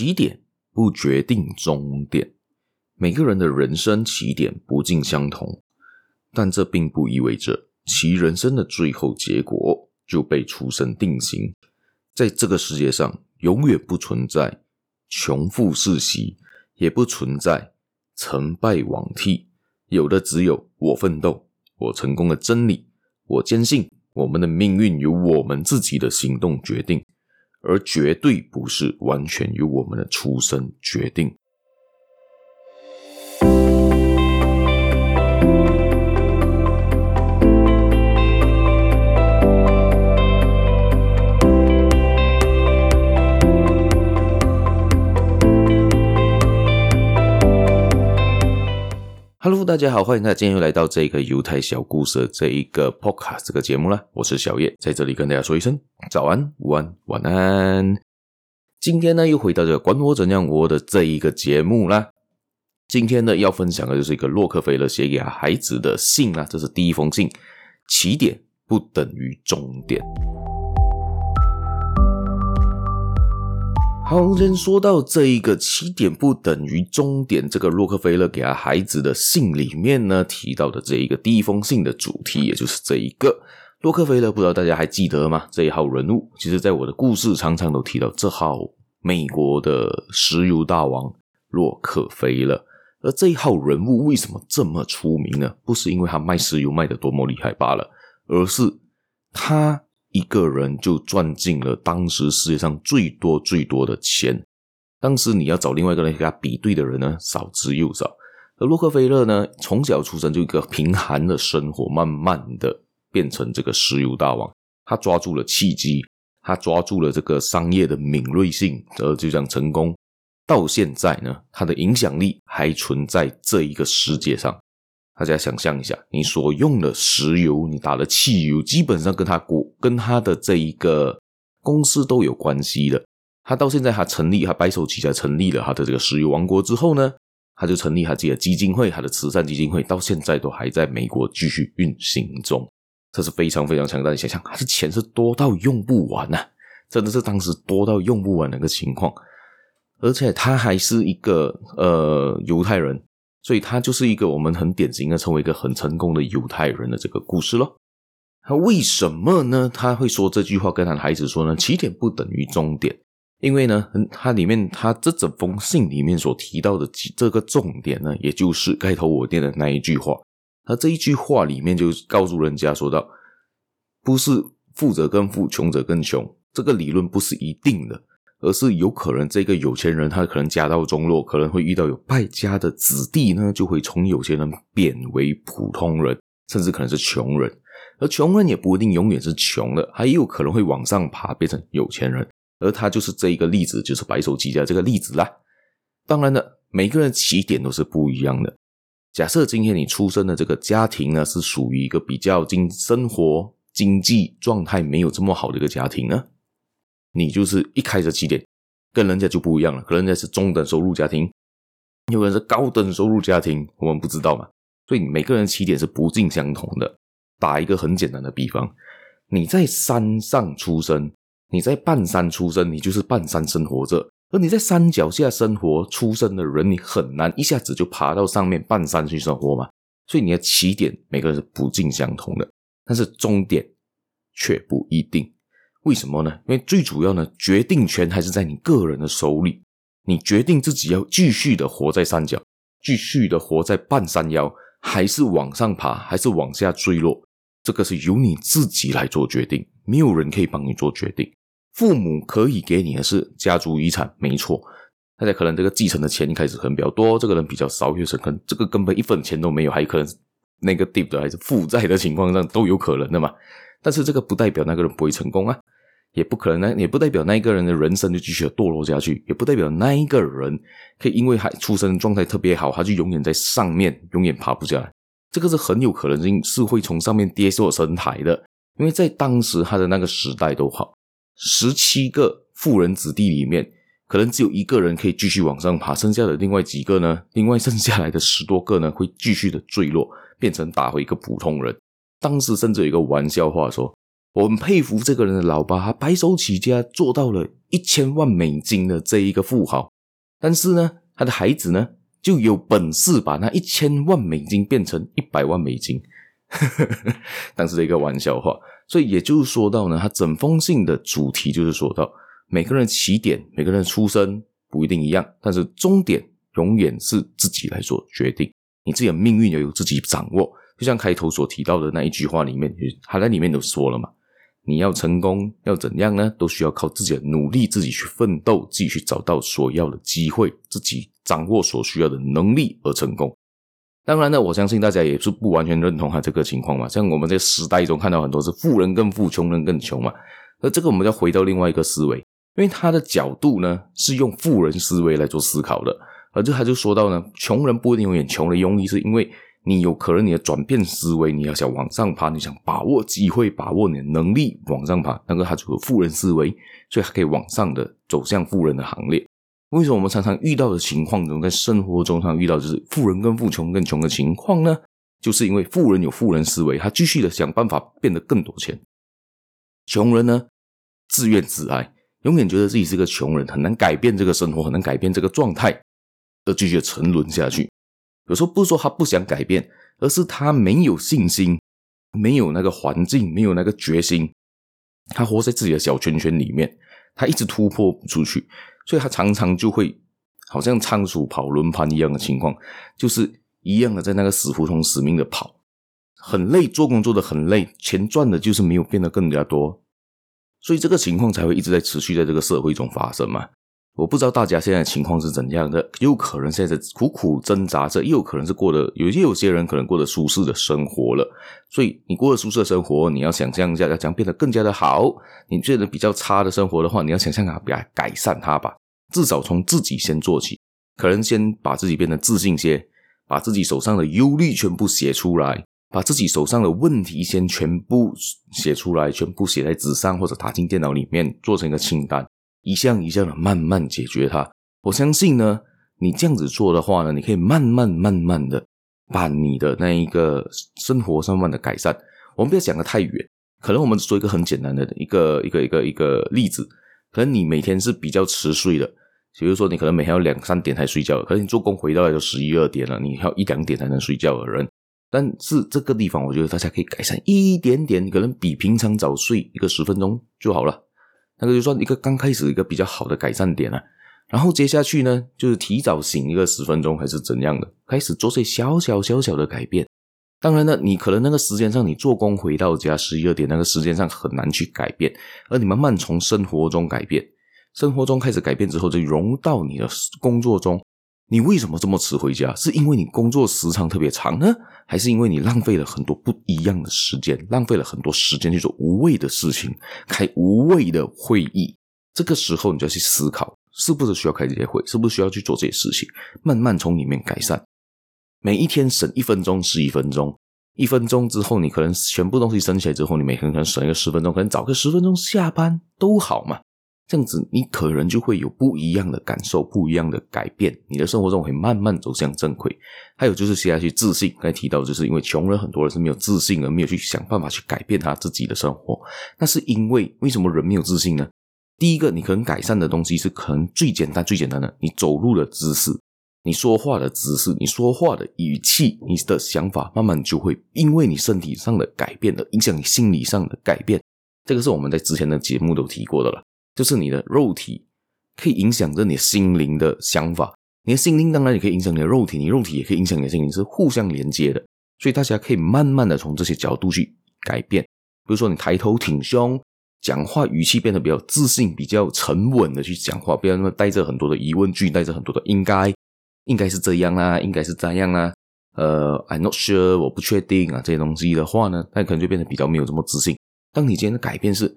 起点不决定终点，每个人的人生起点不尽相同，但这并不意味着其人生的最后结果就被出生定型。在这个世界上，永远不存在穷富世袭，也不存在成败罔替，有的只有我奋斗，我成功的真理。我坚信，我们的命运由我们自己的行动决定。而绝对不是完全由我们的出生决定。大家好，欢迎大家今天又来到这个犹太小故事这一个 Podcast 这个节目了。我是小叶，在这里跟大家说一声早安、午安、晚安。今天呢，又回到这个管我怎样活的这一个节目啦。今天呢，要分享的就是一个洛克菲勒写给孩子的信啦。这是第一封信，起点不等于终点。好，先说到这一个起点不等于终点，这个洛克菲勒给他孩子的信里面呢，提到的这一个第一封信的主题，也就是这一个洛克菲勒，不知道大家还记得吗？这一号人物，其实在我的故事常常都提到这号美国的石油大王洛克菲勒。而这一号人物为什么这么出名呢？不是因为他卖石油卖得多么厉害罢了，而是他。一个人就赚进了当时世界上最多最多的钱。当时你要找另外一个人跟他比对的人呢，少之又少。而洛克菲勒呢，从小出生就一个贫寒的生活，慢慢的变成这个石油大王。他抓住了契机，他抓住了这个商业的敏锐性，而就这样成功。到现在呢，他的影响力还存在这一个世界上。大家想象一下，你所用的石油，你打的汽油，基本上跟他国跟他的这一个公司都有关系的。他到现在还成立，他白手起家成立了他的这个石油王国之后呢，他就成立他自己的基金会，他的慈善基金会到现在都还在美国继续运行中。这是非常非常强大的。想象，他的钱是多到用不完呐、真的是当时多到用不完的一个情况。而且他还是一个呃犹太人。所以他就是一个我们很典型的成为一个很成功的犹太人的这个故事咯。他为什么呢？他会说这句话跟他的孩子说呢？起点不等于终点，因为呢，他里面他这整封信里面所提到的这个重点呢，也就是开头我念的那一句话。他这一句话里面就告诉人家说到，不是富者更富，穷者更穷，这个理论不是一定的。而是有可能这个有钱人他可能家道中落，可能会遇到有败家的子弟呢，就会从有钱人变为普通人，甚至可能是穷人。而穷人也不一定永远是穷的，还有可能会往上爬变成有钱人。而他就是这一个例子，就是白手起家这个例子啦。当然了，每个人起点都是不一样的。假设今天你出生的这个家庭呢，是属于一个比较经生活经济状态没有这么好的一个家庭呢？你就是一开始起点跟人家就不一样了，可能人家是中等收入家庭，有人是高等收入家庭，我们不知道嘛。所以每个人起点是不尽相同的。打一个很简单的比方，你在山上出生，你在半山出生，你就是半山生活着；而你在山脚下生活出生的人，你很难一下子就爬到上面半山去生活嘛。所以你的起点每个人是不尽相同的，但是终点却不一定。为什么呢？因为最主要呢，决定权还是在你个人的手里。你决定自己要继续的活在山脚，继续的活在半山腰，还是往上爬，还是往下坠落，这个是由你自己来做决定，没有人可以帮你做决定。父母可以给你的是家族遗产，没错。大家可能这个继承的钱一开始可能比较多，这个人比较少，有时可能这个根本一分钱都没有，还可能那个 debt 还是负债的情况上都有可能的嘛。但是这个不代表那个人不会成功啊。也不可能，那也不代表那一个人的人生就继续堕落下去，也不代表那一个人可以因为还出生状态特别好，他就永远在上面，永远爬不下来。这个是很有可能性是会从上面跌落神台的，因为在当时他的那个时代都好，十七个富人子弟里面，可能只有一个人可以继续往上爬，剩下的另外几个呢，另外剩下来的十多个呢，会继续的坠落，变成打回一个普通人。当时甚至有一个玩笑话说。我很佩服这个人的老爸，他白手起家做到了一千万美金的这一个富豪，但是呢，他的孩子呢就有本事把那一千万美金变成一百万美金，当时的一个玩笑话。所以也就是说到呢，他整封信的主题就是说到每个人起点、每个人的出身不一定一样，但是终点永远是自己来做决定，你自己的命运要由自己掌握。就像开头所提到的那一句话里面，他在里面都说了嘛。你要成功要怎样呢？都需要靠自己的努力，自己去奋斗，自己去找到所要的机会，自己掌握所需要的能力而成功。当然呢，我相信大家也是不完全认同他这个情况嘛。像我们在时代中看到很多是富人更富，穷人更穷嘛。而这个我们要回到另外一个思维，因为他的角度呢是用富人思维来做思考的，而这他就说到呢，穷人不一定永远穷的用意是因为。你有可能你的转变思维，你要想往上爬，你想把握机会，把握你的能力往上爬，那个他就有富人思维，所以他可以往上的走向富人的行列。为什么我们常常遇到的情况中，在生活中常遇到就是富人跟富，穷更穷的情况呢？就是因为富人有富人思维，他继续的想办法变得更多钱；穷人呢，自怨自艾，永远觉得自己是个穷人，很难改变这个生活，很难改变这个状态，而继续沉沦下去。有时候不是说他不想改变，而是他没有信心，没有那个环境，没有那个决心。他活在自己的小圈圈里面，他一直突破不出去，所以他常常就会好像仓鼠跑轮盘一样的情况，就是一样的在那个死胡同死命的跑，很累，做工作的很累，钱赚的就是没有变得更加多，所以这个情况才会一直在持续在这个社会中发生嘛。我不知道大家现在情况是怎样的，有可能现在在苦苦挣扎着，又有可能是过得有些有些人可能过得舒适的生活了。所以你过得舒适的生活，你要想象一下，要将变得更加的好。你觉得比较差的生活的话，你要想象啊，比较改善它吧。至少从自己先做起，可能先把自己变得自信些，把自己手上的忧虑全部写出来，把自己手上的问题先全部写出来，全部写在纸上或者打进电脑里面，做成一个清单。一项一项的慢慢解决它，我相信呢，你这样子做的话呢，你可以慢慢慢慢的把你的那一个生活上慢的改善。我们不要讲得太远，可能我们说一个很简单的一个一个一个一个例子，可能你每天是比较迟睡的，比如说你可能每天要两三点才睡觉，可是你做工回到来就十一二点了，你要一两点才能睡觉的人，但是这个地方我觉得大家可以改善一点点，可能比平常早睡一个十分钟就好了。那个就算一个刚开始一个比较好的改善点啊，然后接下去呢，就是提早醒一个十分钟还是怎样的，开始做些小小小小的改变。当然呢，你可能那个时间上你做工回到家十一二点，那个时间上很难去改变，而你慢慢从生活中改变，生活中开始改变之后，就融到你的工作中。你为什么这么迟回家？是因为你工作时长特别长呢？还是因为你浪费了很多不一样的时间，浪费了很多时间去做无谓的事情，开无谓的会议？这个时候你就要去思考，是不是需要开这些会？是不是需要去做这些事情？慢慢从里面改善。每一天省一分钟是一分钟，一分钟之后你可能全部东西省起来之后，你每天可能省一个十分钟，可能早个十分钟下班都好嘛。这样子，你可能就会有不一样的感受，不一样的改变。你的生活中会慢慢走向正轨。还有就是接下去自信，刚才提到，就是因为穷人很多人是没有自信，而没有去想办法去改变他自己的生活。那是因为为什么人没有自信呢？第一个，你可能改善的东西是可能最简单、最简单的，你走路的姿势，你说话的姿势，你说话的语气，你的想法，慢慢就会因为你身体上的改变而影响你心理上的改变。这个是我们在之前的节目都提过的了。就是你的肉体可以影响着你心灵的想法，你的心灵当然也可以影响你的肉体，你肉体也可以影响你的心灵，是互相连接的。所以大家可以慢慢的从这些角度去改变。比如说你抬头挺胸，讲话语气变得比较自信、比较沉稳的去讲话，不要那么带着很多的疑问句，带着很多的应该，应该是这样啊，应该是这样啊，呃，I'm not sure，我不确定啊，这些东西的话呢，那可能就变得比较没有这么自信。当你今天的改变是。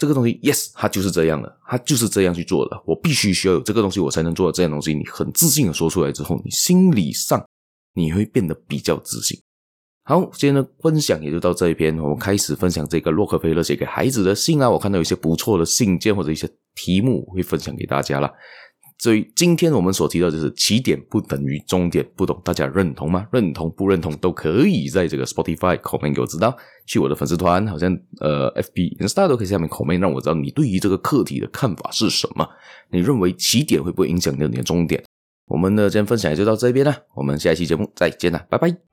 这个东西，yes，它就是这样的，它就是这样去做的。我必须需要有这个东西，我才能做到这样东西。你很自信的说出来之后，你心理上你会变得比较自信。好，今天的分享也就到这一篇。我们开始分享这个洛克菲勒写给孩子的信啊。我看到有一些不错的信件或者一些题目，会分享给大家了。所以今天我们所提到就是起点不等于终点，不懂大家认同吗？认同不认同都可以在这个 Spotify 口面给我知道，去我的粉丝团，好像呃 FB、Insta 都可以下面口面让我知道你对于这个课题的看法是什么？你认为起点会不会影响到你的终点？我们呢今天分享就到这边了，我们下一期节目再见了，拜拜。